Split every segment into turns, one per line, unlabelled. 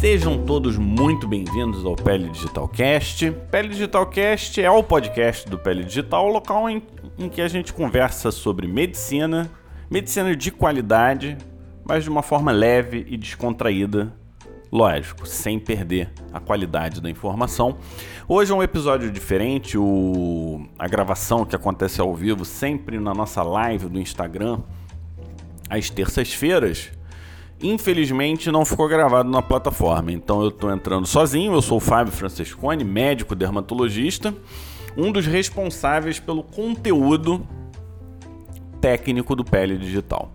Sejam todos muito bem-vindos ao Pele Digital Cast. Pele Digital Cast é o podcast do Pele Digital, o local em, em que a gente conversa sobre medicina, medicina de qualidade, mas de uma forma leve e descontraída, lógico, sem perder a qualidade da informação. Hoje é um episódio diferente, o, a gravação que acontece ao vivo sempre na nossa live do Instagram, às terças-feiras infelizmente não ficou gravado na plataforma. Então eu estou entrando sozinho. Eu sou o Fábio Francescone, médico dermatologista, um dos responsáveis pelo conteúdo técnico do Pele Digital.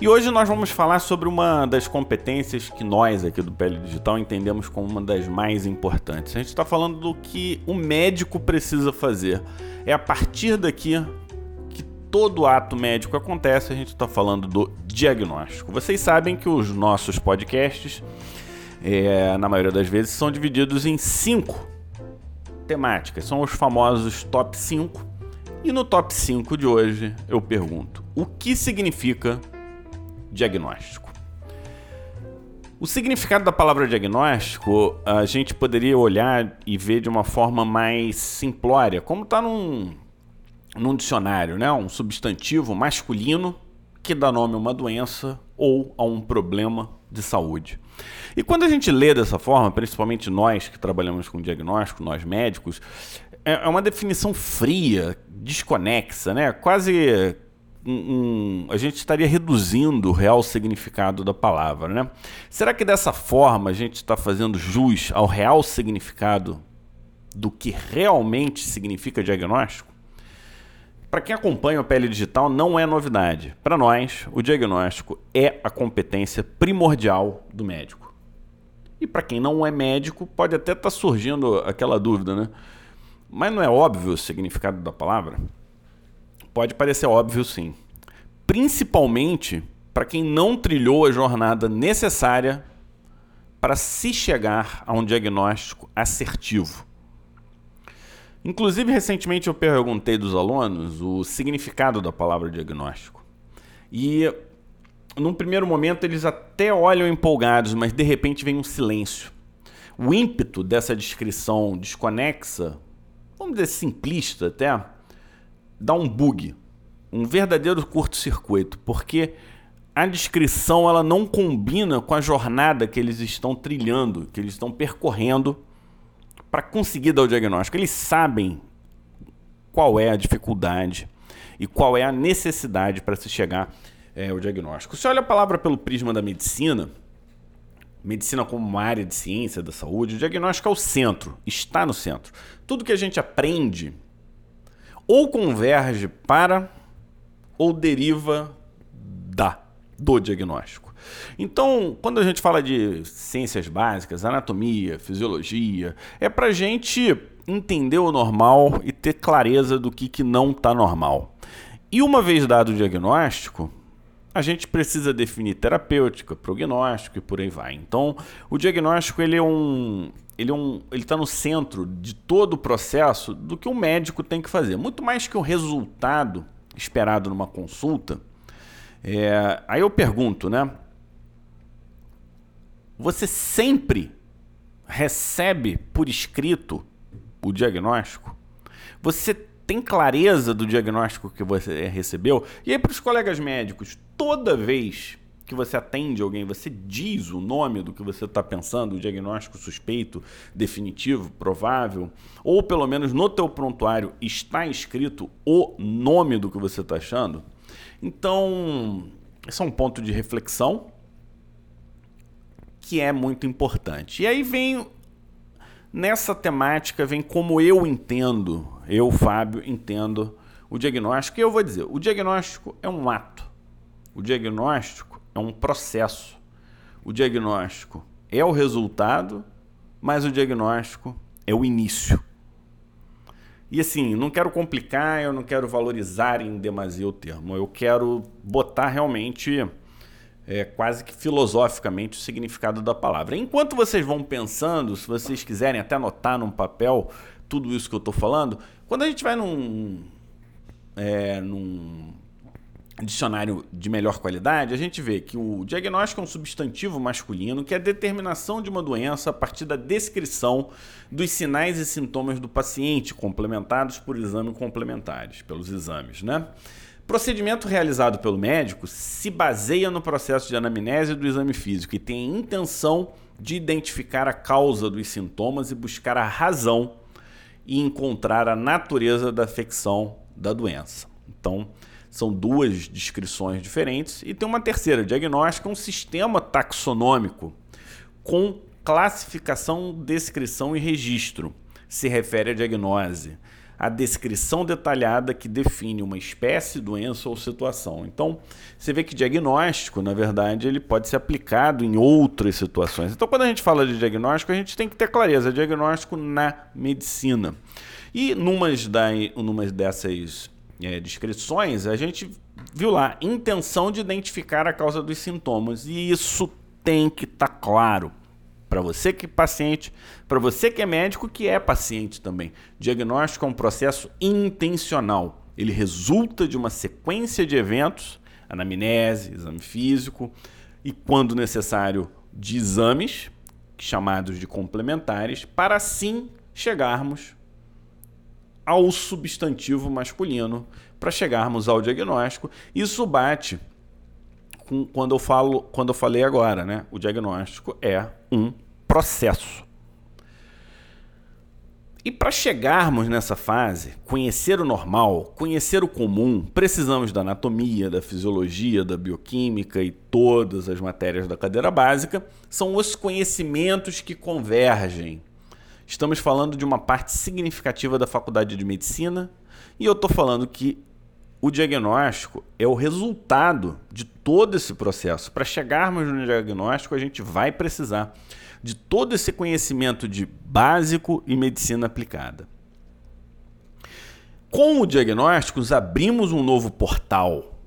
E hoje nós vamos falar sobre uma das competências que nós aqui do Pele Digital entendemos como uma das mais importantes. A gente está falando do que o médico precisa fazer. É a partir daqui todo ato médico acontece, a gente está falando do diagnóstico. Vocês sabem que os nossos podcasts, é, na maioria das vezes, são divididos em cinco temáticas. São os famosos top 5. E no top 5 de hoje eu pergunto: o que significa diagnóstico? O significado da palavra diagnóstico a gente poderia olhar e ver de uma forma mais simplória, como está num, num dicionário, né? Um substantivo masculino que dá nome a uma doença ou a um problema de saúde. E quando a gente lê dessa forma, principalmente nós que trabalhamos com diagnóstico, nós médicos, é, é uma definição fria, desconexa, né? Quase um, um, a gente estaria reduzindo o real significado da palavra, né? Será que dessa forma a gente está fazendo jus ao real significado do que realmente significa diagnóstico? Para quem acompanha o Pele Digital, não é novidade. Para nós, o diagnóstico é a competência primordial do médico. E para quem não é médico, pode até estar tá surgindo aquela dúvida, né? Mas não é óbvio o significado da palavra? Pode parecer óbvio, sim. Principalmente para quem não trilhou a jornada necessária para se chegar a um diagnóstico assertivo. Inclusive, recentemente eu perguntei dos alunos o significado da palavra diagnóstico. E num primeiro momento eles até olham empolgados, mas de repente vem um silêncio. O ímpeto dessa descrição desconexa, vamos dizer simplista até, dá um bug, um verdadeiro curto-circuito, porque a descrição ela não combina com a jornada que eles estão trilhando, que eles estão percorrendo para conseguir dar o diagnóstico. Eles sabem qual é a dificuldade e qual é a necessidade para se chegar é, ao diagnóstico. Se olha a palavra pelo prisma da medicina, medicina como uma área de ciência da saúde, o diagnóstico é o centro, está no centro. Tudo que a gente aprende ou converge para ou deriva da do diagnóstico. Então, quando a gente fala de ciências básicas, anatomia, fisiologia, é para gente entender o normal e ter clareza do que, que não está normal. E uma vez dado o diagnóstico, a gente precisa definir terapêutica, prognóstico e por aí vai. Então, o diagnóstico ele é um ele é um, está no centro de todo o processo do que o médico tem que fazer. Muito mais que o resultado esperado numa consulta. É, aí eu pergunto, né? Você sempre recebe por escrito o diagnóstico? Você tem clareza do diagnóstico que você recebeu? E aí, para os colegas médicos, toda vez que você atende alguém, você diz o nome do que você está pensando, o diagnóstico suspeito, definitivo, provável, ou pelo menos no teu prontuário está escrito o nome do que você está achando? Então, esse é um ponto de reflexão que é muito importante. E aí vem nessa temática vem como eu entendo, eu, Fábio, entendo o diagnóstico. E eu vou dizer, o diagnóstico é um ato. O diagnóstico é um processo. O diagnóstico é o resultado, mas o diagnóstico é o início. E assim, não quero complicar, eu não quero valorizar em demasia o termo. Eu quero botar realmente é, quase que filosoficamente o significado da palavra. Enquanto vocês vão pensando, se vocês quiserem até anotar num papel tudo isso que eu estou falando, quando a gente vai num, é, num dicionário de melhor qualidade, a gente vê que o diagnóstico é um substantivo masculino que é a determinação de uma doença a partir da descrição dos sinais e sintomas do paciente, complementados por exames complementares, pelos exames, né? Procedimento realizado pelo médico se baseia no processo de anamnese do exame físico e tem a intenção de identificar a causa dos sintomas e buscar a razão e encontrar a natureza da afecção da doença. Então, são duas descrições diferentes e tem uma terceira, diagnóstico, um sistema taxonômico com classificação, descrição e registro. Se refere à diagnose a descrição detalhada que define uma espécie, doença ou situação. Então, você vê que diagnóstico, na verdade, ele pode ser aplicado em outras situações. Então, quando a gente fala de diagnóstico, a gente tem que ter clareza, diagnóstico na medicina. E numas, da, numas dessas é, descrições, a gente viu lá, intenção de identificar a causa dos sintomas. E isso tem que estar tá claro para você que é paciente, para você que é médico que é paciente também. Diagnóstico é um processo intencional. Ele resulta de uma sequência de eventos, anamnese, exame físico e, quando necessário, de exames, chamados de complementares, para assim chegarmos ao substantivo masculino, para chegarmos ao diagnóstico. Isso bate com quando eu falo, quando eu falei agora, né? O diagnóstico é um processo. E para chegarmos nessa fase, conhecer o normal, conhecer o comum, precisamos da anatomia, da fisiologia, da bioquímica e todas as matérias da cadeira básica. São os conhecimentos que convergem. Estamos falando de uma parte significativa da faculdade de medicina e eu estou falando que o diagnóstico é o resultado de todo esse processo. Para chegarmos no diagnóstico, a gente vai precisar de todo esse conhecimento de básico e medicina aplicada. Com o diagnóstico, abrimos um novo portal.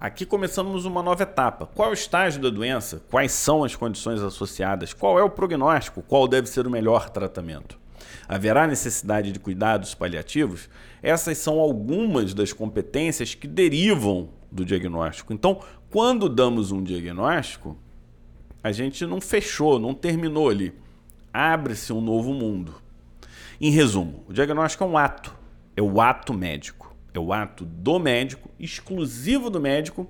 Aqui começamos uma nova etapa. Qual é o estágio da doença? Quais são as condições associadas? Qual é o prognóstico? Qual deve ser o melhor tratamento? Haverá necessidade de cuidados paliativos? Essas são algumas das competências que derivam do diagnóstico. Então, quando damos um diagnóstico, a gente não fechou, não terminou ali. Abre-se um novo mundo. Em resumo, o diagnóstico é um ato, é o ato médico. É o ato do médico, exclusivo do médico,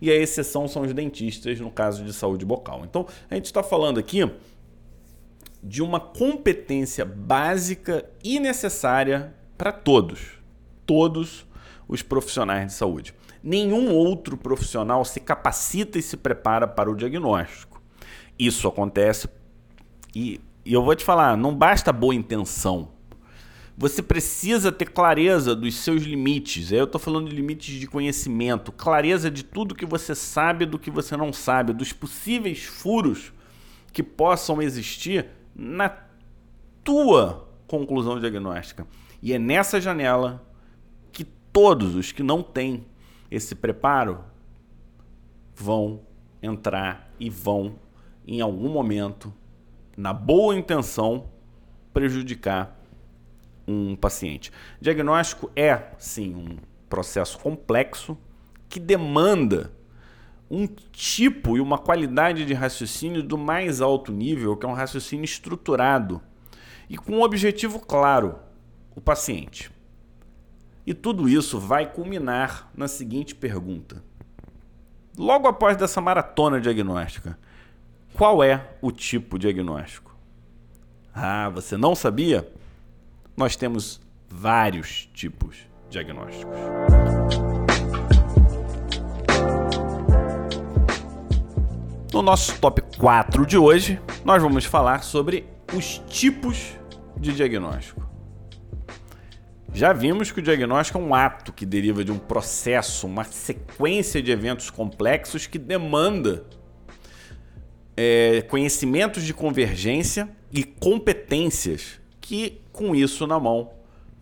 e a exceção são os dentistas no caso de saúde bucal. Então, a gente está falando aqui de uma competência básica e necessária para todos, todos os profissionais de saúde. Nenhum outro profissional se capacita e se prepara para o diagnóstico. Isso acontece e, e eu vou te falar, não basta boa intenção. Você precisa ter clareza dos seus limites. Eu estou falando de limites de conhecimento, clareza de tudo que você sabe do que você não sabe, dos possíveis furos que possam existir na tua conclusão diagnóstica. E é nessa janela que todos os que não têm esse preparo vão entrar e vão, em algum momento, na boa intenção, prejudicar um paciente. Diagnóstico é, sim, um processo complexo que demanda um tipo e uma qualidade de raciocínio do mais alto nível, que é um raciocínio estruturado e com um objetivo claro: o paciente. E tudo isso vai culminar na seguinte pergunta. Logo após dessa maratona diagnóstica, qual é o tipo diagnóstico? Ah, você não sabia? Nós temos vários tipos diagnósticos. No nosso top 4 de hoje, nós vamos falar sobre os tipos de diagnóstico. Já vimos que o diagnóstico é um ato que deriva de um processo, uma sequência de eventos complexos que demanda é, conhecimentos de convergência e competências que, com isso na mão,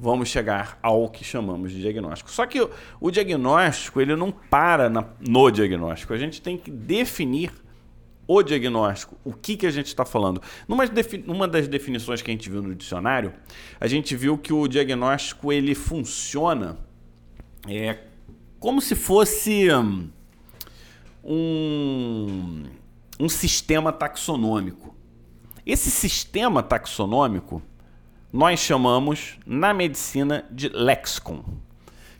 vamos chegar ao que chamamos de diagnóstico. Só que o, o diagnóstico ele não para na, no diagnóstico. A gente tem que definir o diagnóstico, o que, que a gente está falando. Numa, numa das definições que a gente viu no dicionário, a gente viu que o diagnóstico ele funciona é, como se fosse hum, um, um sistema taxonômico. Esse sistema taxonômico nós chamamos na medicina de lexicon,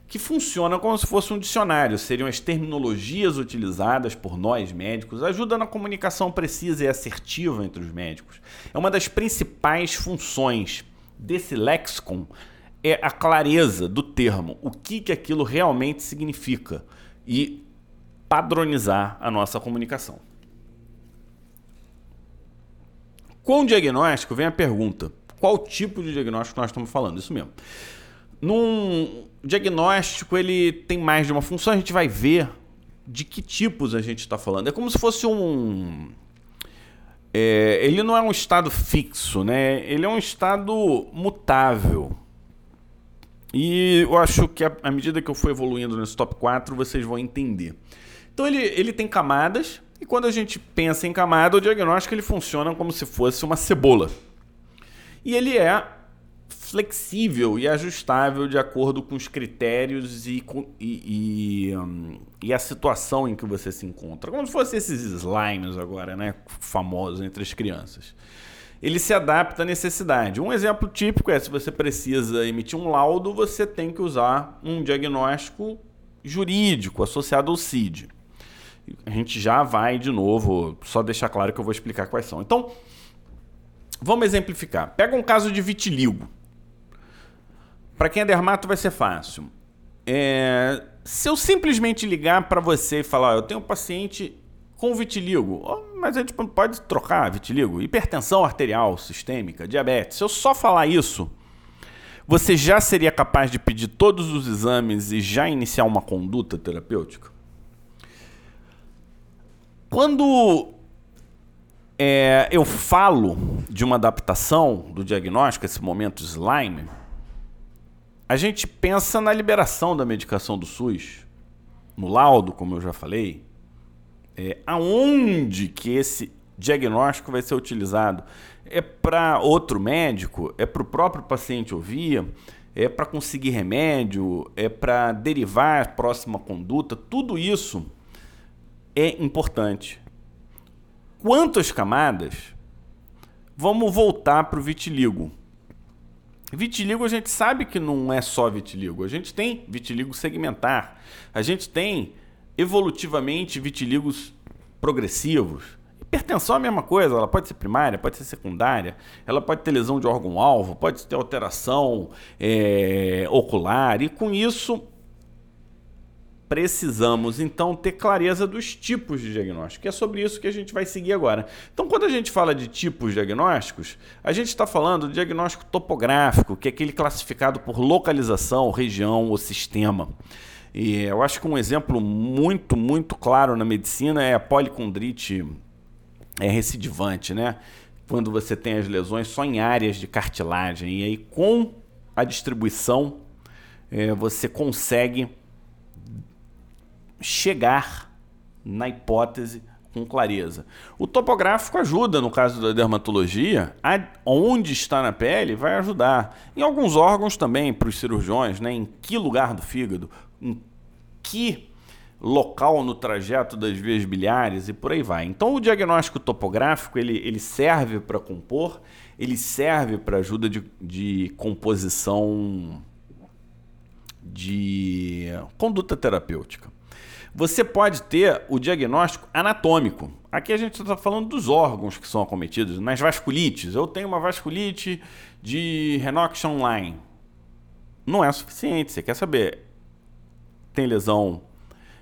que funciona como se fosse um dicionário, seriam as terminologias utilizadas por nós médicos, ajuda na comunicação precisa e assertiva entre os médicos. É uma das principais funções desse lexicon é a clareza do termo, o que, que aquilo realmente significa e padronizar a nossa comunicação. Com o diagnóstico vem a pergunta: qual tipo de diagnóstico nós estamos falando? Isso mesmo. Num diagnóstico, ele tem mais de uma função, a gente vai ver de que tipos a gente está falando. É como se fosse um. É, ele não é um estado fixo, né? Ele é um estado mutável. E eu acho que à medida que eu for evoluindo nesse top 4, vocês vão entender. Então ele, ele tem camadas, e quando a gente pensa em camada, o diagnóstico ele funciona como se fosse uma cebola. E ele é flexível e ajustável de acordo com os critérios e, e, e, um, e, a situação em que você se encontra. Como se fossem esses slimes agora, né? Famosos entre as crianças ele se adapta à necessidade. Um exemplo típico é se você precisa emitir um laudo, você tem que usar um diagnóstico jurídico associado ao CID. A gente já vai de novo, só deixar claro que eu vou explicar quais são. Então, vamos exemplificar. Pega um caso de vitiligo. Para quem é dermato vai ser fácil. É, se eu simplesmente ligar para você e falar, eu tenho um paciente com vitiligo. Mas a gente pode trocar vitiligo. Hipertensão arterial sistêmica, diabetes. Se eu só falar isso, você já seria capaz de pedir todos os exames e já iniciar uma conduta terapêutica? Quando é, eu falo de uma adaptação do diagnóstico, esse momento slime, a gente pensa na liberação da medicação do SUS, no laudo, como eu já falei, é, aonde que esse diagnóstico vai ser utilizado? É para outro médico? É para o próprio paciente ouvir? É para conseguir remédio? É para derivar a próxima conduta? Tudo isso é importante. Quantas camadas? Vamos voltar para o vitiligo. Vitiligo a gente sabe que não é só vitiligo. A gente tem vitiligo segmentar. A gente tem evolutivamente vitíligos progressivos. Hipertensão é a mesma coisa, ela pode ser primária, pode ser secundária, ela pode ter lesão de órgão-alvo, pode ter alteração é, ocular, e com isso precisamos então ter clareza dos tipos de diagnóstico, que é sobre isso que a gente vai seguir agora. Então, quando a gente fala de tipos diagnósticos, a gente está falando de diagnóstico topográfico, que é aquele classificado por localização, região ou sistema. E eu acho que um exemplo muito, muito claro na medicina é a policondrite é recidivante, né? Quando você tem as lesões só em áreas de cartilagem. E aí, com a distribuição, é, você consegue chegar na hipótese com clareza. O topográfico ajuda, no caso da dermatologia, a, onde está na pele vai ajudar. Em alguns órgãos também, para os cirurgiões, né? em que lugar do fígado, em que local no trajeto das vias biliares e por aí vai. Então o diagnóstico topográfico ele, ele serve para compor, ele serve para ajuda de, de composição de conduta terapêutica. Você pode ter o diagnóstico anatômico. Aqui a gente está falando dos órgãos que são acometidos. Nas vasculites, eu tenho uma vasculite de Renoxion Line. Não é suficiente. Você quer saber tem lesão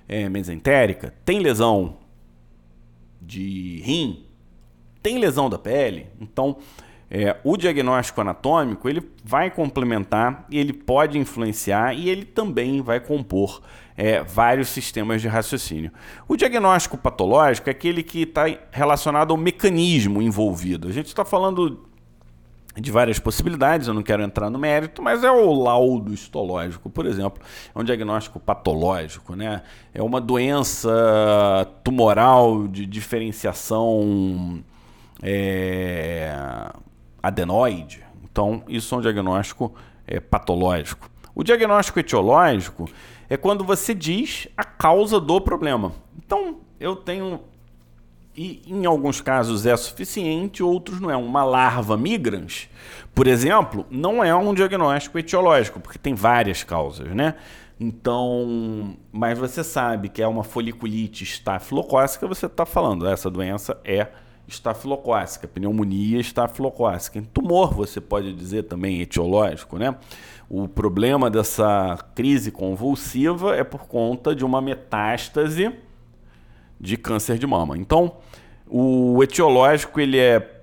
é, mesentérica, tem lesão de rim, tem lesão da pele. Então, é, o diagnóstico anatômico ele vai complementar ele pode influenciar e ele também vai compor é, vários sistemas de raciocínio. O diagnóstico patológico é aquele que está relacionado ao mecanismo envolvido. A gente está falando de várias possibilidades, eu não quero entrar no mérito, mas é o laudo histológico, por exemplo, é um diagnóstico patológico, né? É uma doença tumoral de diferenciação é, adenoide. Então, isso é um diagnóstico é, patológico. O diagnóstico etiológico é quando você diz a causa do problema. Então, eu tenho e em alguns casos é suficiente, outros não é. Uma larva migrans, por exemplo, não é um diagnóstico etiológico, porque tem várias causas, né? Então, mas você sabe que é uma foliculite estafilocócica, você está falando, essa doença é estafilocócica, pneumonia estafilocócica. Tumor, você pode dizer também etiológico, né? O problema dessa crise convulsiva é por conta de uma metástase de câncer de mama. Então, o etiológico ele é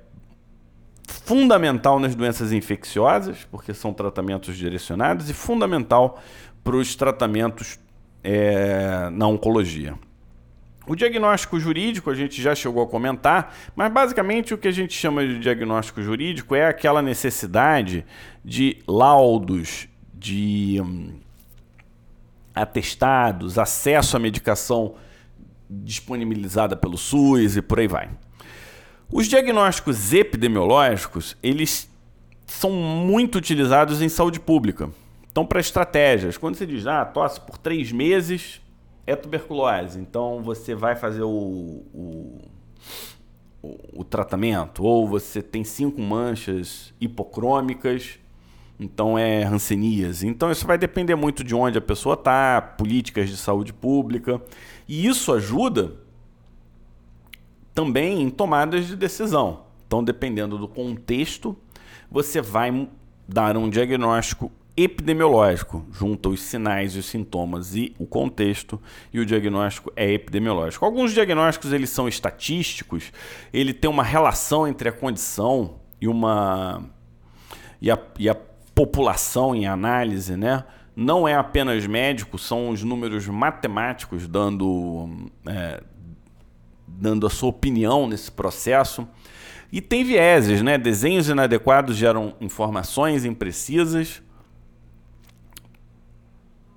fundamental nas doenças infecciosas, porque são tratamentos direcionados, e fundamental para os tratamentos é, na oncologia. O diagnóstico jurídico a gente já chegou a comentar, mas basicamente o que a gente chama de diagnóstico jurídico é aquela necessidade de laudos, de hum, atestados, acesso à medicação disponibilizada pelo SUS e por aí vai. Os diagnósticos epidemiológicos, eles são muito utilizados em saúde pública. Então, para estratégias, quando você diz, ah, tosse por três meses é tuberculose, então você vai fazer o, o, o, tratamento, ou você tem cinco manchas hipocrômicas, então é rancenias. Então isso vai depender muito de onde a pessoa está, políticas de saúde pública. E isso ajuda também em tomadas de decisão. Então, dependendo do contexto, você vai dar um diagnóstico epidemiológico, junto os sinais e os sintomas e o contexto, e o diagnóstico é epidemiológico. Alguns diagnósticos eles são estatísticos, ele tem uma relação entre a condição e uma e a, e a população em análise, né? Não é apenas médico, são os números matemáticos dando, é, dando a sua opinião nesse processo. E tem vieses, né? Desenhos inadequados geram informações imprecisas,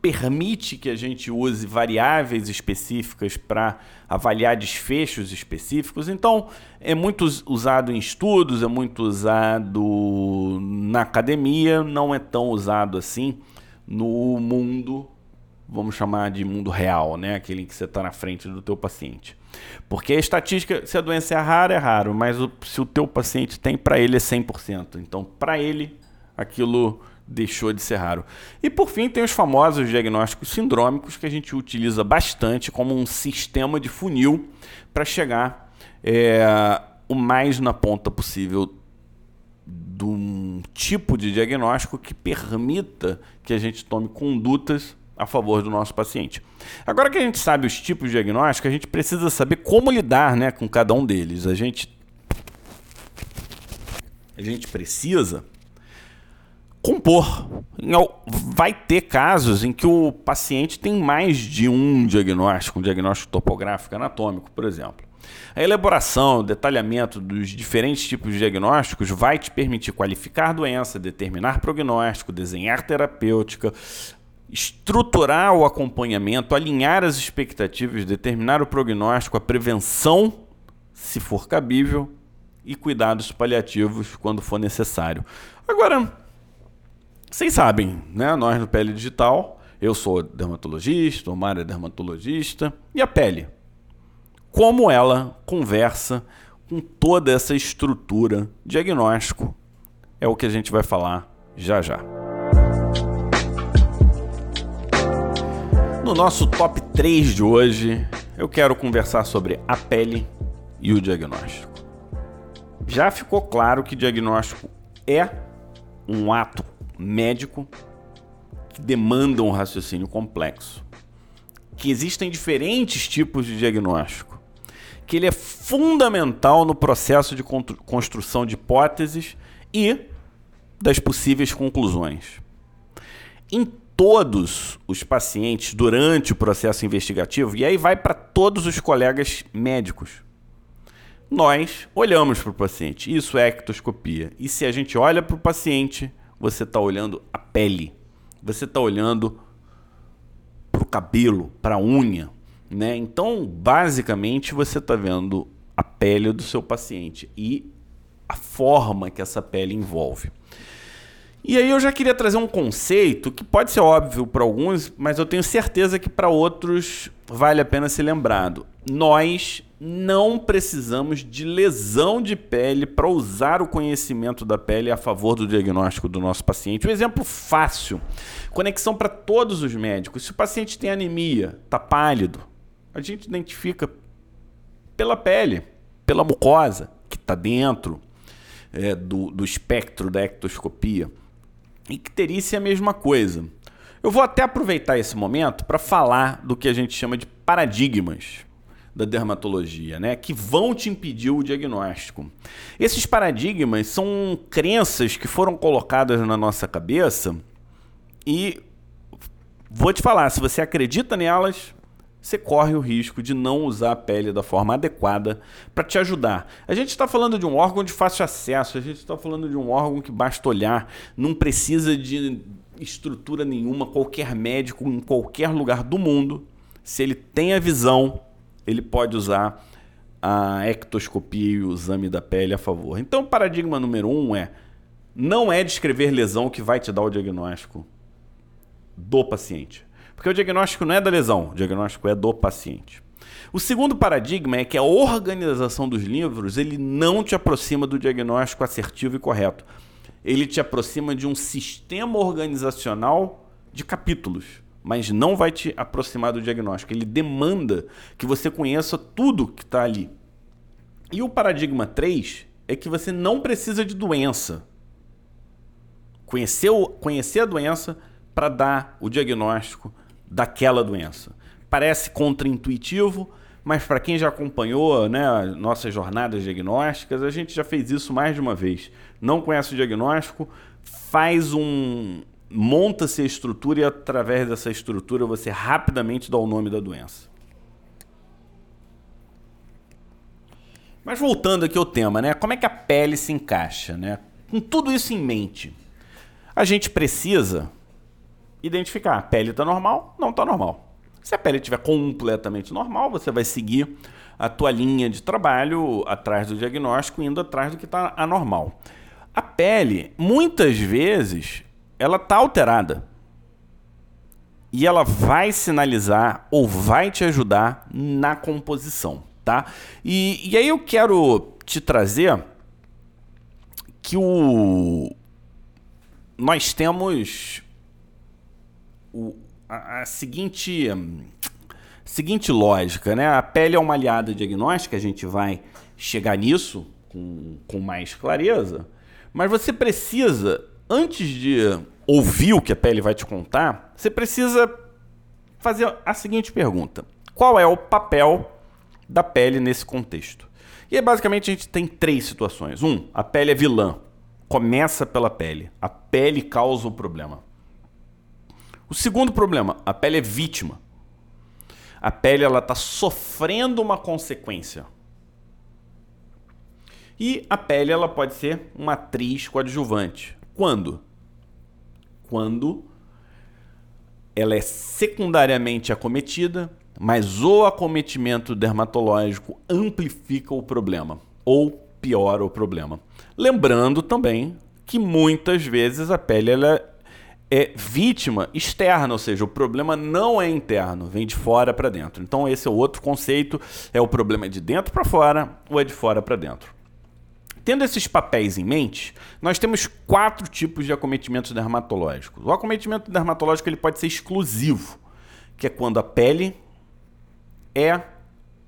permite que a gente use variáveis específicas para avaliar desfechos específicos. Então, é muito usado em estudos, é muito usado na academia, não é tão usado assim no mundo, vamos chamar de mundo real, né? Aquele em que você está na frente do teu paciente. Porque a estatística, se a doença é rara, é raro, mas o, se o teu paciente tem, para ele é 100%. Então, para ele, aquilo deixou de ser raro. E por fim, tem os famosos diagnósticos sindrômicos que a gente utiliza bastante como um sistema de funil para chegar é, o mais na ponta possível de um tipo de diagnóstico que permita que a gente tome condutas a favor do nosso paciente. Agora que a gente sabe os tipos de diagnóstico, a gente precisa saber como lidar né, com cada um deles. A gente, a gente precisa compor. Vai ter casos em que o paciente tem mais de um diagnóstico, um diagnóstico topográfico anatômico, por exemplo. A elaboração, o detalhamento dos diferentes tipos de diagnósticos vai te permitir qualificar a doença, determinar prognóstico, desenhar terapêutica, estruturar o acompanhamento, alinhar as expectativas, determinar o prognóstico, a prevenção, se for cabível, e cuidados paliativos quando for necessário. Agora, vocês sabem, né? Nós no Pele Digital, eu sou dermatologista, o Mário é dermatologista, e a pele? Como ela conversa com toda essa estrutura diagnóstico é o que a gente vai falar já já. No nosso top 3 de hoje, eu quero conversar sobre a pele e o diagnóstico. Já ficou claro que diagnóstico é um ato médico que demanda um raciocínio complexo, que existem diferentes tipos de diagnóstico, que ele é fundamental no processo de construção de hipóteses e das possíveis conclusões. Em todos os pacientes durante o processo investigativo, e aí vai para todos os colegas médicos. Nós olhamos para o paciente, isso é ectoscopia. E se a gente olha para o paciente, você está olhando a pele, você está olhando para o cabelo, para a unha. Né? Então, basicamente, você está vendo a pele do seu paciente e a forma que essa pele envolve. E aí eu já queria trazer um conceito que pode ser óbvio para alguns, mas eu tenho certeza que para outros vale a pena ser lembrado. Nós não precisamos de lesão de pele para usar o conhecimento da pele a favor do diagnóstico do nosso paciente. Um exemplo fácil, conexão para todos os médicos. Se o paciente tem anemia, está pálido, a gente identifica pela pele, pela mucosa que está dentro é, do, do espectro da ectoscopia. Icterícia é a mesma coisa. Eu vou até aproveitar esse momento para falar do que a gente chama de paradigmas da dermatologia, né, que vão te impedir o diagnóstico. Esses paradigmas são crenças que foram colocadas na nossa cabeça e vou te falar, se você acredita nelas, você corre o risco de não usar a pele da forma adequada para te ajudar. A gente está falando de um órgão de fácil acesso, a gente está falando de um órgão que basta olhar, não precisa de estrutura nenhuma, qualquer médico em qualquer lugar do mundo, se ele tem a visão, ele pode usar a ectoscopia e o exame da pele a favor. Então, o paradigma número um é: não é descrever lesão que vai te dar o diagnóstico do paciente. Porque o diagnóstico não é da lesão, o diagnóstico é do paciente. O segundo paradigma é que a organização dos livros ele não te aproxima do diagnóstico assertivo e correto. Ele te aproxima de um sistema organizacional de capítulos, mas não vai te aproximar do diagnóstico. Ele demanda que você conheça tudo que está ali. E o paradigma 3 é que você não precisa de doença. Conhecer, conhecer a doença para dar o diagnóstico daquela doença. Parece contraintuitivo, mas para quem já acompanhou né, nossas jornadas diagnósticas, a gente já fez isso mais de uma vez. Não conhece o diagnóstico, faz um. monta-se a estrutura e através dessa estrutura você rapidamente dá o nome da doença. Mas voltando aqui ao tema, né? Como é que a pele se encaixa, né? Com tudo isso em mente, a gente precisa identificar. A pele está normal? Não está normal. Se a pele estiver completamente normal, você vai seguir a tua linha de trabalho atrás do diagnóstico, indo atrás do que está anormal. A pele, muitas vezes, ela está alterada. E ela vai sinalizar ou vai te ajudar na composição, tá? E, e aí eu quero te trazer que o nós temos o, a, a seguinte, seguinte lógica, né? A pele é uma aliada diagnóstica, a gente vai chegar nisso com, com mais clareza, mas você precisa, antes de ouvir o que a pele vai te contar, você precisa fazer a seguinte pergunta: qual é o papel da pele nesse contexto? E aí, basicamente, a gente tem três situações. Um, a pele é vilã. Começa pela pele. A pele causa o problema. O segundo problema, a pele é vítima. A pele ela está sofrendo uma consequência. E a pele ela pode ser uma atriz coadjuvante. Quando? Quando ela é secundariamente acometida, mas o acometimento dermatológico amplifica o problema ou piora o problema. Lembrando também que muitas vezes a pele ela é vítima externa, ou seja, o problema não é interno, vem de fora para dentro. Então esse é outro conceito, é o problema de dentro para fora ou é de fora para dentro. Tendo esses papéis em mente, nós temos quatro tipos de acometimentos dermatológicos. O acometimento dermatológico ele pode ser exclusivo, que é quando a pele é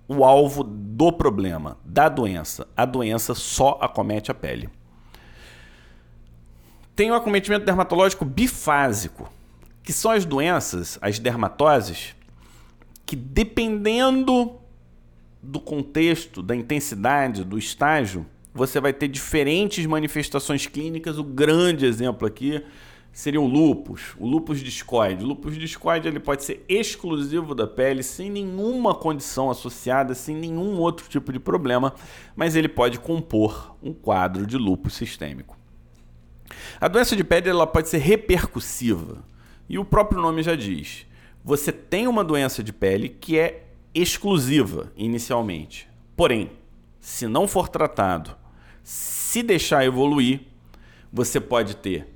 o alvo do problema, da doença. A doença só acomete a pele tem o acometimento dermatológico bifásico, que são as doenças, as dermatoses, que dependendo do contexto, da intensidade, do estágio, você vai ter diferentes manifestações clínicas. O grande exemplo aqui seria o lupus, o lupus discoide. O lupus discoide ele pode ser exclusivo da pele, sem nenhuma condição associada, sem nenhum outro tipo de problema, mas ele pode compor um quadro de lupus sistêmico. A doença de pele ela pode ser repercussiva. E o próprio nome já diz. Você tem uma doença de pele que é exclusiva inicialmente. Porém, se não for tratado, se deixar evoluir, você pode ter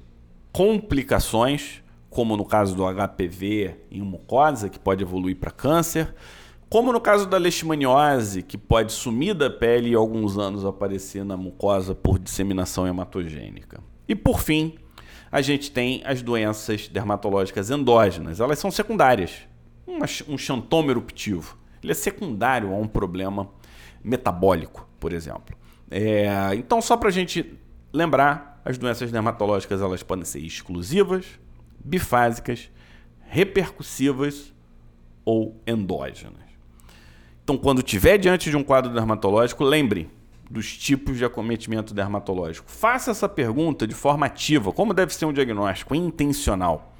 complicações, como no caso do HPV em mucosa, que pode evoluir para câncer, como no caso da leishmaniose, que pode sumir da pele e alguns anos aparecer na mucosa por disseminação hematogênica. E por fim, a gente tem as doenças dermatológicas endógenas. Elas são secundárias. Um xantoma eruptivo. Ele é secundário a um problema metabólico, por exemplo. É, então, só para a gente lembrar, as doenças dermatológicas elas podem ser exclusivas, bifásicas, repercussivas ou endógenas. Então, quando tiver diante de um quadro dermatológico, lembre dos tipos de acometimento dermatológico. Faça essa pergunta de forma ativa, como deve ser um diagnóstico intencional.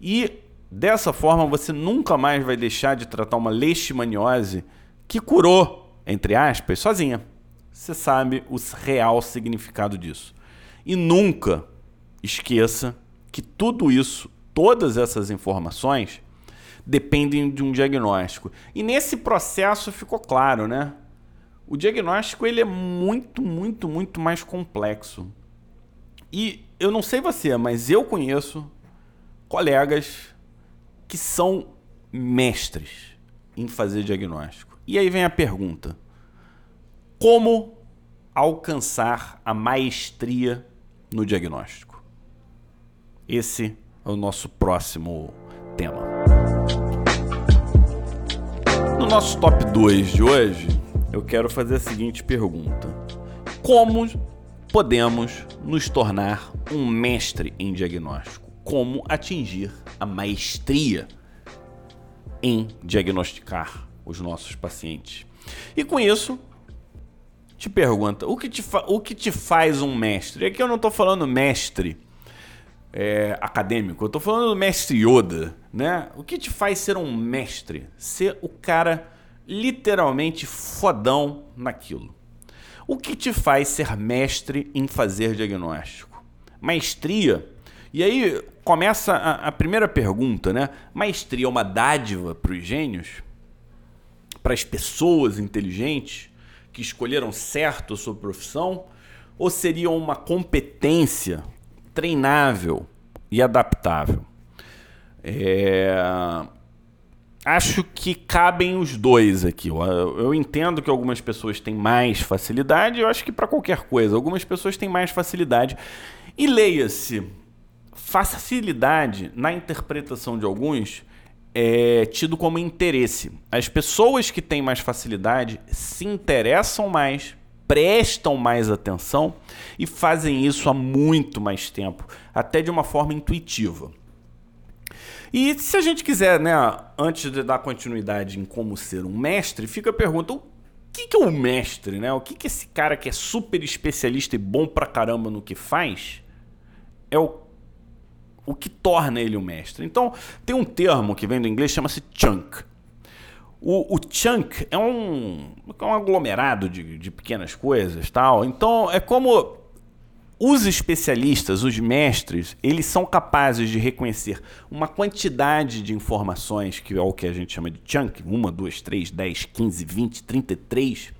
E dessa forma você nunca mais vai deixar de tratar uma leishmaniose que curou, entre aspas, sozinha. Você sabe o real significado disso. E nunca esqueça que tudo isso, todas essas informações, dependem de um diagnóstico. E nesse processo ficou claro, né? O diagnóstico ele é muito, muito, muito mais complexo. E eu não sei você, mas eu conheço colegas que são mestres em fazer diagnóstico. E aí vem a pergunta: como alcançar a maestria no diagnóstico? Esse é o nosso próximo tema. No nosso top 2 de hoje, eu quero fazer a seguinte pergunta: Como podemos nos tornar um mestre em diagnóstico? Como atingir a maestria em diagnosticar os nossos pacientes? E com isso, te pergunta: o que te, o que te faz um mestre? Aqui eu não estou falando mestre é, acadêmico, eu estou falando do mestre Yoda. Né? O que te faz ser um mestre? Ser o cara literalmente fodão naquilo. O que te faz ser mestre em fazer diagnóstico? Maestria. E aí começa a, a primeira pergunta, né? Maestria é uma dádiva para os gênios? Para as pessoas inteligentes? Que escolheram certo a sua profissão ou seria uma competência treinável e adaptável? É... Acho que cabem os dois aqui. Eu entendo que algumas pessoas têm mais facilidade, eu acho que para qualquer coisa, algumas pessoas têm mais facilidade. E leia-se, facilidade na interpretação de alguns é tido como interesse. As pessoas que têm mais facilidade se interessam mais, prestam mais atenção e fazem isso há muito mais tempo, até de uma forma intuitiva. E se a gente quiser, né, antes de dar continuidade em como ser um mestre, fica a pergunta: o que, que é um mestre, né? O que, que esse cara que é super especialista e bom pra caramba no que faz é o o que torna ele um mestre. Então, tem um termo que vem do inglês chama-se chunk. O, o, chunk é um, é um aglomerado de, de pequenas coisas, tal. Então, é como os especialistas, os mestres, eles são capazes de reconhecer uma quantidade de informações, que é o que a gente chama de chunk, uma, duas, três, dez, quinze, vinte, trinta e três,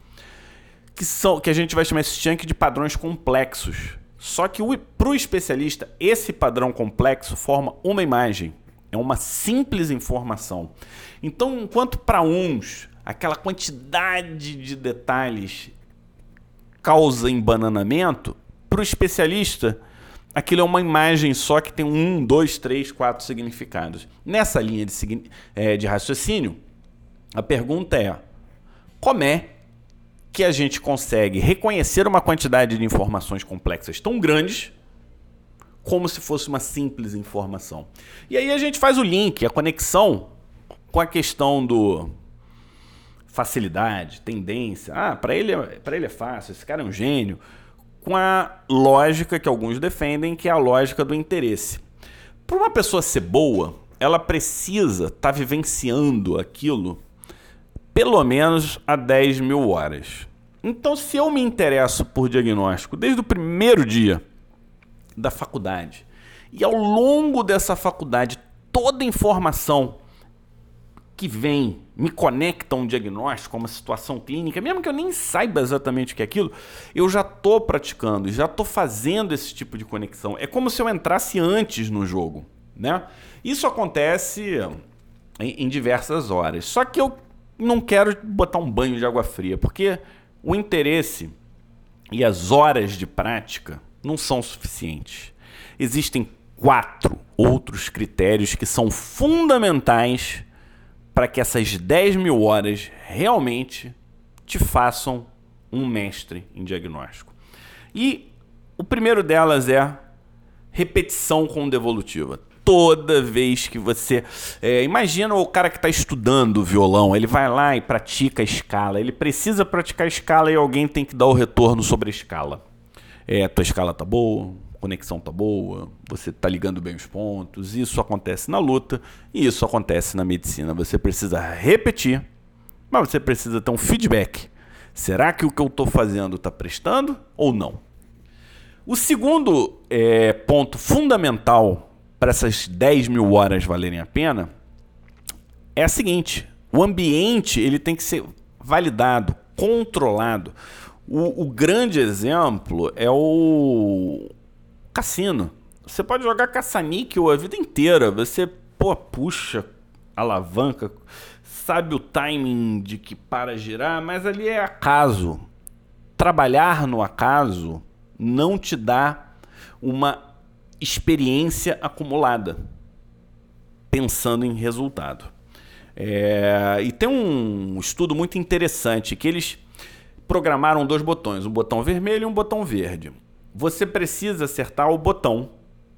que são que a gente vai chamar esse chunk de padrões complexos. Só que para o especialista, esse padrão complexo forma uma imagem, é uma simples informação. Então, enquanto para uns aquela quantidade de detalhes causa embananamento, para o especialista aquilo é uma imagem só que tem um, dois, três, quatro significados. Nessa linha de, é, de raciocínio, a pergunta é: como é que a gente consegue reconhecer uma quantidade de informações complexas tão grandes como se fosse uma simples informação. E aí a gente faz o link, a conexão com a questão do facilidade, tendência. Ah, para ele, é, para ele é fácil, esse cara é um gênio. Com a lógica que alguns defendem, que é a lógica do interesse. Para uma pessoa ser boa, ela precisa estar tá vivenciando aquilo pelo menos a 10 mil horas. Então, se eu me interesso por diagnóstico desde o primeiro dia da faculdade e ao longo dessa faculdade toda informação que vêm me conectam um diagnóstico, uma situação clínica, mesmo que eu nem saiba exatamente o que é aquilo, eu já estou praticando, já estou fazendo esse tipo de conexão. É como se eu entrasse antes no jogo. Né? Isso acontece em, em diversas horas. Só que eu não quero botar um banho de água fria, porque o interesse e as horas de prática não são suficientes. Existem quatro outros critérios que são fundamentais para que essas 10 mil horas realmente te façam um mestre em diagnóstico. E o primeiro delas é repetição com devolutiva. Toda vez que você. É, imagina o cara que está estudando violão, ele vai lá e pratica a escala. Ele precisa praticar a escala e alguém tem que dar o retorno sobre a escala. É, tua escala tá boa, conexão tá boa, você tá ligando bem os pontos. Isso acontece na luta e isso acontece na medicina. Você precisa repetir, mas você precisa ter um feedback. Será que o que eu estou fazendo está prestando ou não? O segundo é, ponto fundamental para essas 10 mil horas valerem a pena é a seguinte: o ambiente ele tem que ser validado, controlado. O, o grande exemplo é o, cassino. Você pode jogar caça-níquel a vida inteira. Você, pô, puxa, alavanca, sabe o timing de que para girar, mas ali é acaso. Trabalhar no acaso não te dá uma experiência acumulada pensando em resultado. É, e tem um estudo muito interessante que eles programaram dois botões, um botão vermelho e um botão verde você precisa acertar o botão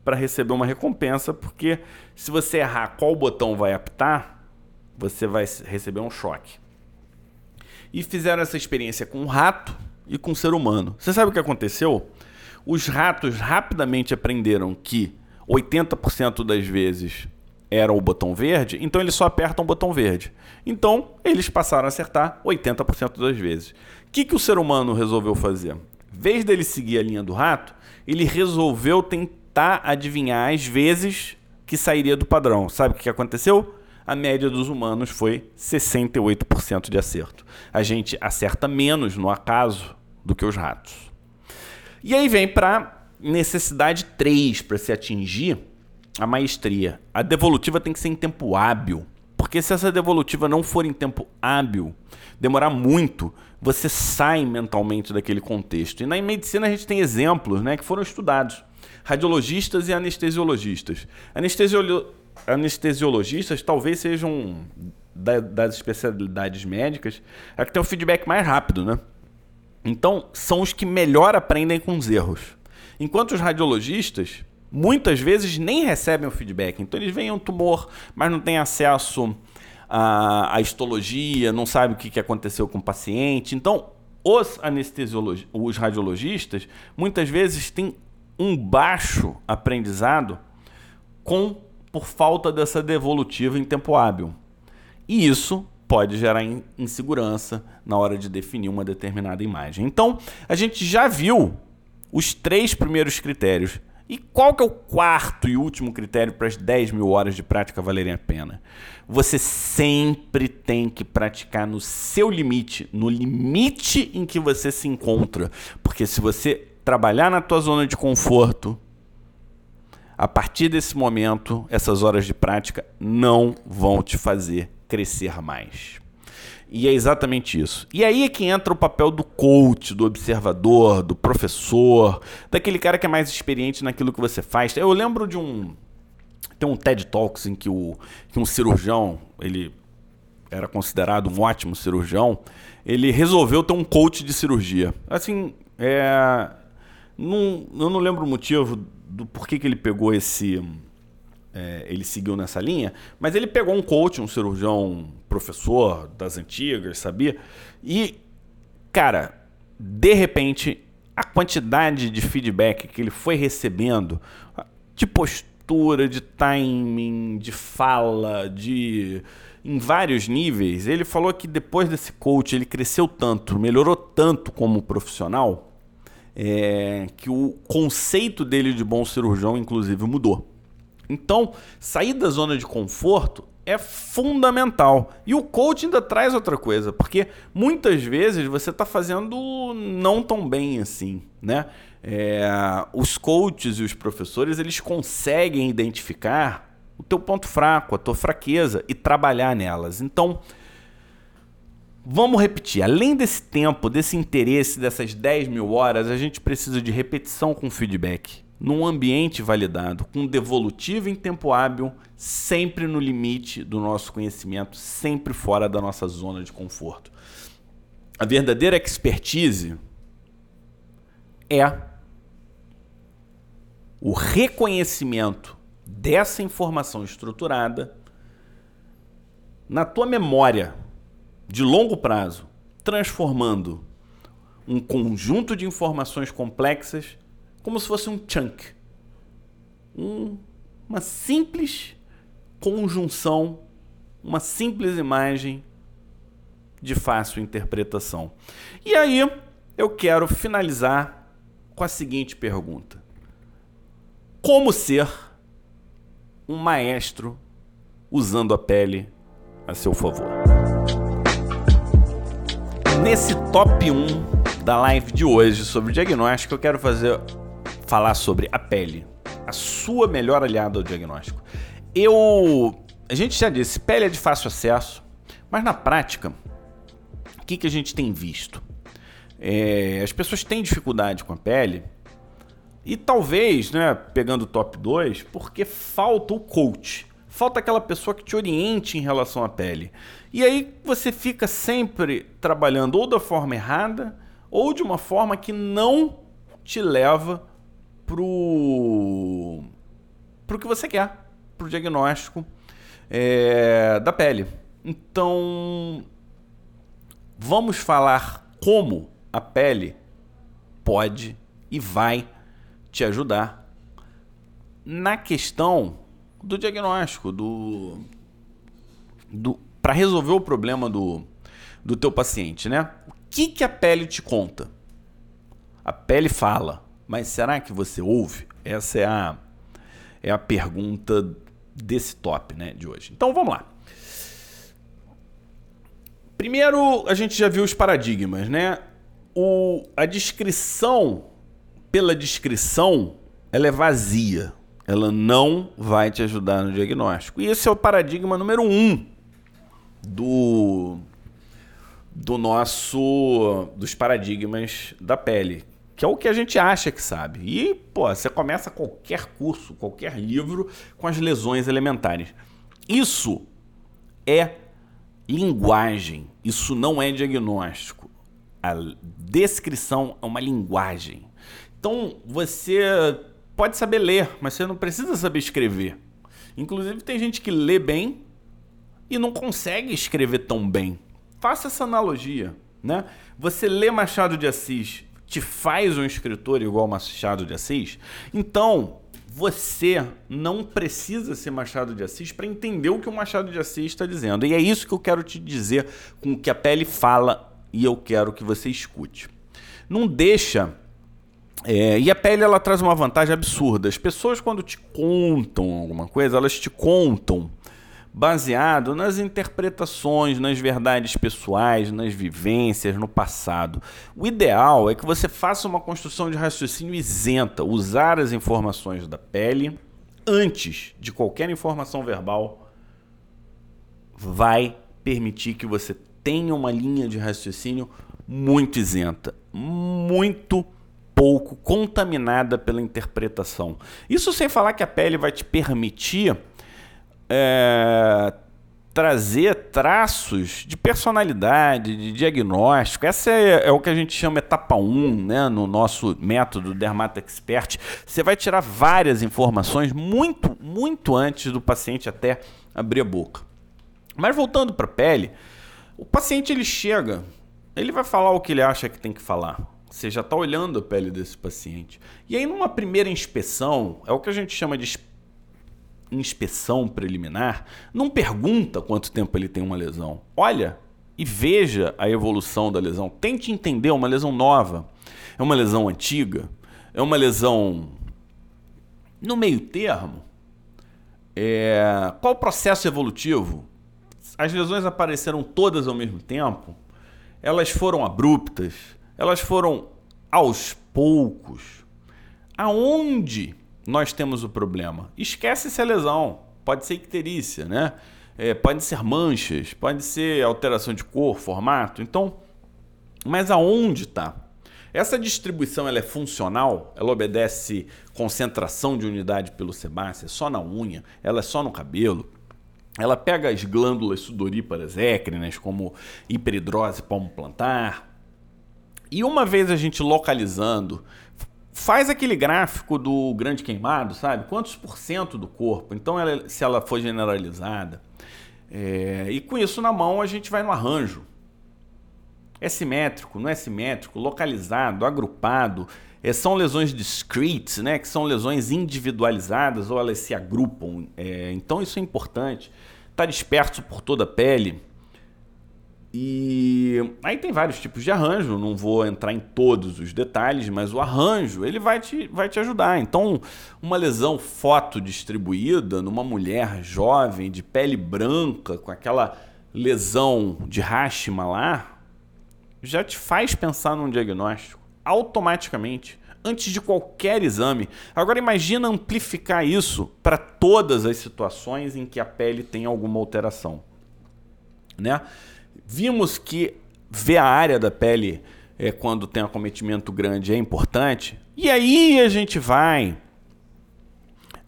para receber uma recompensa, porque se você errar qual botão vai apitar, você vai receber um choque. E fizeram essa experiência com um rato e com um ser humano. Você sabe o que aconteceu? Os ratos rapidamente aprenderam que 80% das vezes era o botão verde, então eles só apertam o botão verde. Então, eles passaram a acertar 80% das vezes. O que, que o ser humano resolveu fazer? vez dele seguir a linha do rato, ele resolveu tentar adivinhar as vezes que sairia do padrão. Sabe o que aconteceu? A média dos humanos foi 68% de acerto. A gente acerta menos no acaso do que os ratos. E aí vem para necessidade 3 para se atingir a maestria. A devolutiva tem que ser em tempo hábil. Porque se essa devolutiva não for em tempo hábil, demorar muito, você sai mentalmente daquele contexto. E na medicina a gente tem exemplos né, que foram estudados. Radiologistas e anestesiologistas. Anestesiolo... Anestesiologistas talvez sejam da, das especialidades médicas a que tem o feedback mais rápido, né? Então, são os que melhor aprendem com os erros. Enquanto os radiologistas muitas vezes nem recebem o feedback. Então eles veem um tumor, mas não têm acesso à, à histologia, não sabem o que, que aconteceu com o paciente. Então, os anestesiologistas, os radiologistas, muitas vezes têm um baixo aprendizado com por falta dessa devolutiva em tempo hábil. E isso pode gerar insegurança na hora de definir uma determinada imagem. Então, a gente já viu os três primeiros critérios e qual que é o quarto e último critério para as 10 mil horas de prática valerem a pena? Você sempre tem que praticar no seu limite, no limite em que você se encontra. Porque se você trabalhar na tua zona de conforto, a partir desse momento, essas horas de prática não vão te fazer crescer mais. E é exatamente isso. E aí é que entra o papel do coach, do observador, do professor, daquele cara que é mais experiente naquilo que você faz. Eu lembro de um. Tem um TED Talks em que, o, que um cirurgião, ele era considerado um ótimo cirurgião, ele resolveu ter um coach de cirurgia. Assim, é, não, eu não lembro o motivo do porquê que ele pegou esse é, ele seguiu nessa linha, mas ele pegou um coach, um cirurgião professor das antigas, sabia? E, cara, de repente, a quantidade de feedback que ele foi recebendo, de postura, de timing, de fala, de em vários níveis, ele falou que depois desse coach ele cresceu tanto, melhorou tanto como profissional, é, que o conceito dele de bom cirurgião, inclusive, mudou. Então, sair da zona de conforto é fundamental. E o coach ainda traz outra coisa, porque muitas vezes você está fazendo não tão bem assim, né? É, os coaches e os professores eles conseguem identificar o teu ponto fraco, a tua fraqueza e trabalhar nelas. Então, vamos repetir. Além desse tempo, desse interesse, dessas 10 mil horas, a gente precisa de repetição com feedback num ambiente validado, com devolutivo em tempo hábil, sempre no limite do nosso conhecimento, sempre fora da nossa zona de conforto. A verdadeira expertise é o reconhecimento dessa informação estruturada na tua memória de longo prazo, transformando um conjunto de informações complexas como se fosse um chunk. Um, uma simples conjunção, uma simples imagem de fácil interpretação. E aí eu quero finalizar com a seguinte pergunta: Como ser um maestro usando a pele a seu favor? Nesse top 1 da live de hoje sobre diagnóstico, eu quero fazer falar sobre a pele, a sua melhor aliada ao diagnóstico. Eu. A gente já disse, pele é de fácil acesso, mas na prática, o que, que a gente tem visto? É, as pessoas têm dificuldade com a pele e talvez, né, pegando o top 2, porque falta o coach. Falta aquela pessoa que te oriente em relação à pele. E aí você fica sempre trabalhando ou da forma errada ou de uma forma que não te leva pro pro que você quer, pro diagnóstico é, da pele. Então, vamos falar como a pele pode e vai te ajudar na questão do diagnóstico, do, do para resolver o problema do, do teu paciente, né? O que, que a pele te conta? A pele fala. Mas será que você ouve? Essa é a, é a pergunta desse top né, de hoje. Então vamos lá. Primeiro, a gente já viu os paradigmas, né? O, a descrição, pela descrição, ela é vazia. Ela não vai te ajudar no diagnóstico. E esse é o paradigma número um do, do nosso dos paradigmas da pele, que é o que a gente acha que sabe. E, pô, você começa qualquer curso, qualquer livro com as lesões elementares. Isso é linguagem, isso não é diagnóstico. A descrição é uma linguagem. Então, você pode saber ler, mas você não precisa saber escrever. Inclusive, tem gente que lê bem e não consegue escrever tão bem. Faça essa analogia, né? Você lê Machado de Assis te faz um escritor igual Machado de Assis, então você não precisa ser Machado de Assis para entender o que o Machado de Assis está dizendo. E é isso que eu quero te dizer com o que a pele fala e eu quero que você escute. Não deixa. É, e a pele ela traz uma vantagem absurda. As pessoas, quando te contam alguma coisa, elas te contam baseado nas interpretações, nas verdades pessoais, nas vivências, no passado. O ideal é que você faça uma construção de raciocínio isenta, usar as informações da pele antes de qualquer informação verbal vai permitir que você tenha uma linha de raciocínio muito isenta, muito pouco contaminada pela interpretação. Isso sem falar que a pele vai te permitir é, trazer traços de personalidade, de diagnóstico. Essa é, é, o que a gente chama etapa 1, né, no nosso método Dermata Expert. Você vai tirar várias informações muito, muito antes do paciente até abrir a boca. Mas voltando para a pele, o paciente ele chega, ele vai falar o que ele acha que tem que falar. Você já está olhando a pele desse paciente. E aí, numa primeira inspeção, é o que a gente chama de inspeção preliminar, não pergunta quanto tempo ele tem uma lesão. Olha e veja a evolução da lesão. Tente entender uma lesão nova. É uma lesão antiga? É uma lesão no meio termo? É, qual o processo evolutivo? As lesões apareceram todas ao mesmo tempo? Elas foram abruptas? Elas foram aos poucos? Aonde nós temos o problema? Esquece-se a lesão. Pode ser icterícia, né? É, pode ser manchas, pode ser alteração de cor, formato. Então, mas aonde está? Essa distribuição ela é funcional? Ela obedece concentração de unidade pelo sebácea? É só na unha? Ela é só no cabelo? Ela pega as glândulas sudoríparas écrinas, como hiperidrose palmo-plantar. E uma vez a gente localizando, faz aquele gráfico do grande queimado, sabe? Quantos por cento do corpo? Então, ela, se ela for generalizada. É, e com isso na mão, a gente vai no arranjo. É simétrico, não é simétrico, localizado, agrupado. É, são lesões discretes, né, que são lesões individualizadas ou elas se agrupam. É, então isso é importante. Está disperso por toda a pele. E aí tem vários tipos de arranjo, não vou entrar em todos os detalhes, mas o arranjo ele vai te, vai te ajudar. Então, uma lesão fotodistribuída numa mulher jovem, de pele branca, com aquela lesão de Hashima lá, já te faz pensar num diagnóstico automaticamente, antes de qualquer exame. Agora imagina amplificar isso para todas as situações em que a pele tem alguma alteração. Né? Vimos que ver a área da pele é, quando tem acometimento grande é importante. E aí a gente vai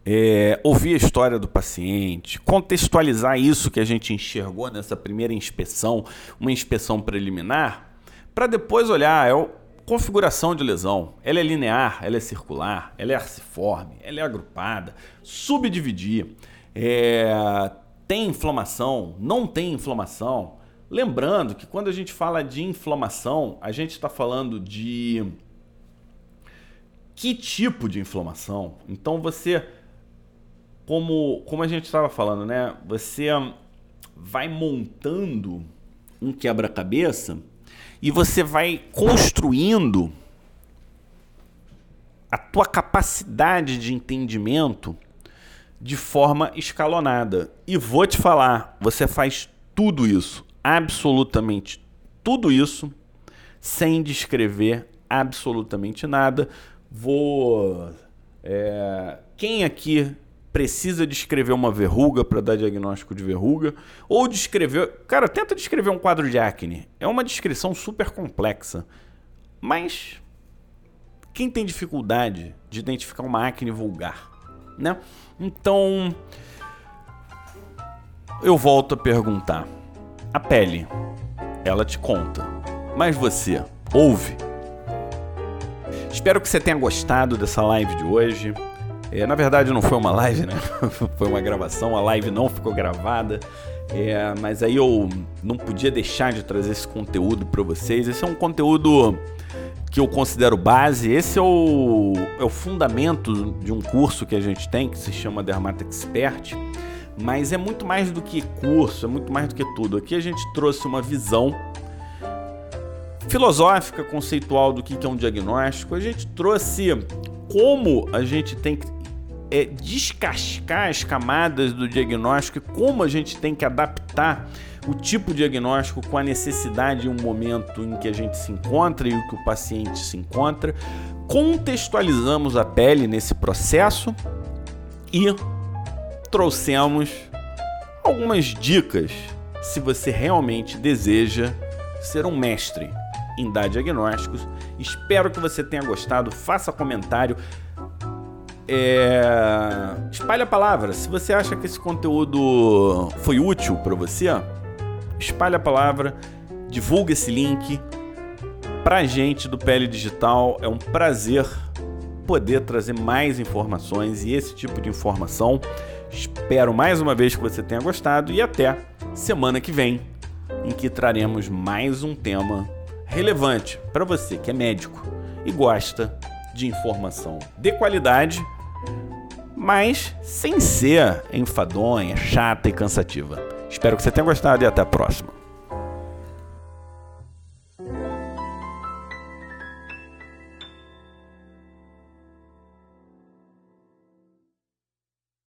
é, ouvir a história do paciente, contextualizar isso que a gente enxergou nessa primeira inspeção, uma inspeção preliminar, para depois olhar é a configuração de lesão. Ela é linear, ela é circular, ela é arciforme, ela é agrupada, subdividir, é, tem inflamação, não tem inflamação. Lembrando que quando a gente fala de inflamação, a gente está falando de que tipo de inflamação. Então você, como, como a gente estava falando, né? Você vai montando um quebra-cabeça e você vai construindo a tua capacidade de entendimento de forma escalonada. E vou te falar, você faz tudo isso, absolutamente tudo isso, sem descrever absolutamente nada. Vou. É, quem aqui precisa descrever uma verruga para dar diagnóstico de verruga, ou descrever. Cara, tenta descrever um quadro de acne. É uma descrição super complexa. Mas quem tem dificuldade de identificar uma acne vulgar, né? Então, eu volto a perguntar. A pele, ela te conta, mas você ouve? Espero que você tenha gostado dessa live de hoje. É, na verdade, não foi uma live, né? foi uma gravação. A live não ficou gravada. É, mas aí eu não podia deixar de trazer esse conteúdo para vocês. Esse é um conteúdo que eu considero base. Esse é o, é o fundamento de um curso que a gente tem que se chama Dermata Expert. Mas é muito mais do que curso, é muito mais do que tudo. Aqui a gente trouxe uma visão filosófica, conceitual do que é um diagnóstico. A gente trouxe como a gente tem que é, descascar as camadas do diagnóstico e como a gente tem que adaptar o tipo de diagnóstico com a necessidade em um momento em que a gente se encontra e o que o paciente se encontra. Contextualizamos a pele nesse processo e trouxemos algumas dicas se você realmente deseja ser um mestre em dar diagnósticos. Espero que você tenha gostado. Faça comentário. É... Espalhe a palavra. Se você acha que esse conteúdo foi útil para você, espalhe a palavra, divulgue esse link. Pra gente do Pele Digital é um prazer poder trazer mais informações e esse tipo de informação. Espero mais uma vez que você tenha gostado e até semana que vem, em que traremos mais um tema relevante para você que é médico e gosta de informação de qualidade mas sem ser enfadonha, chata e cansativa. Espero que você tenha gostado e até a próxima.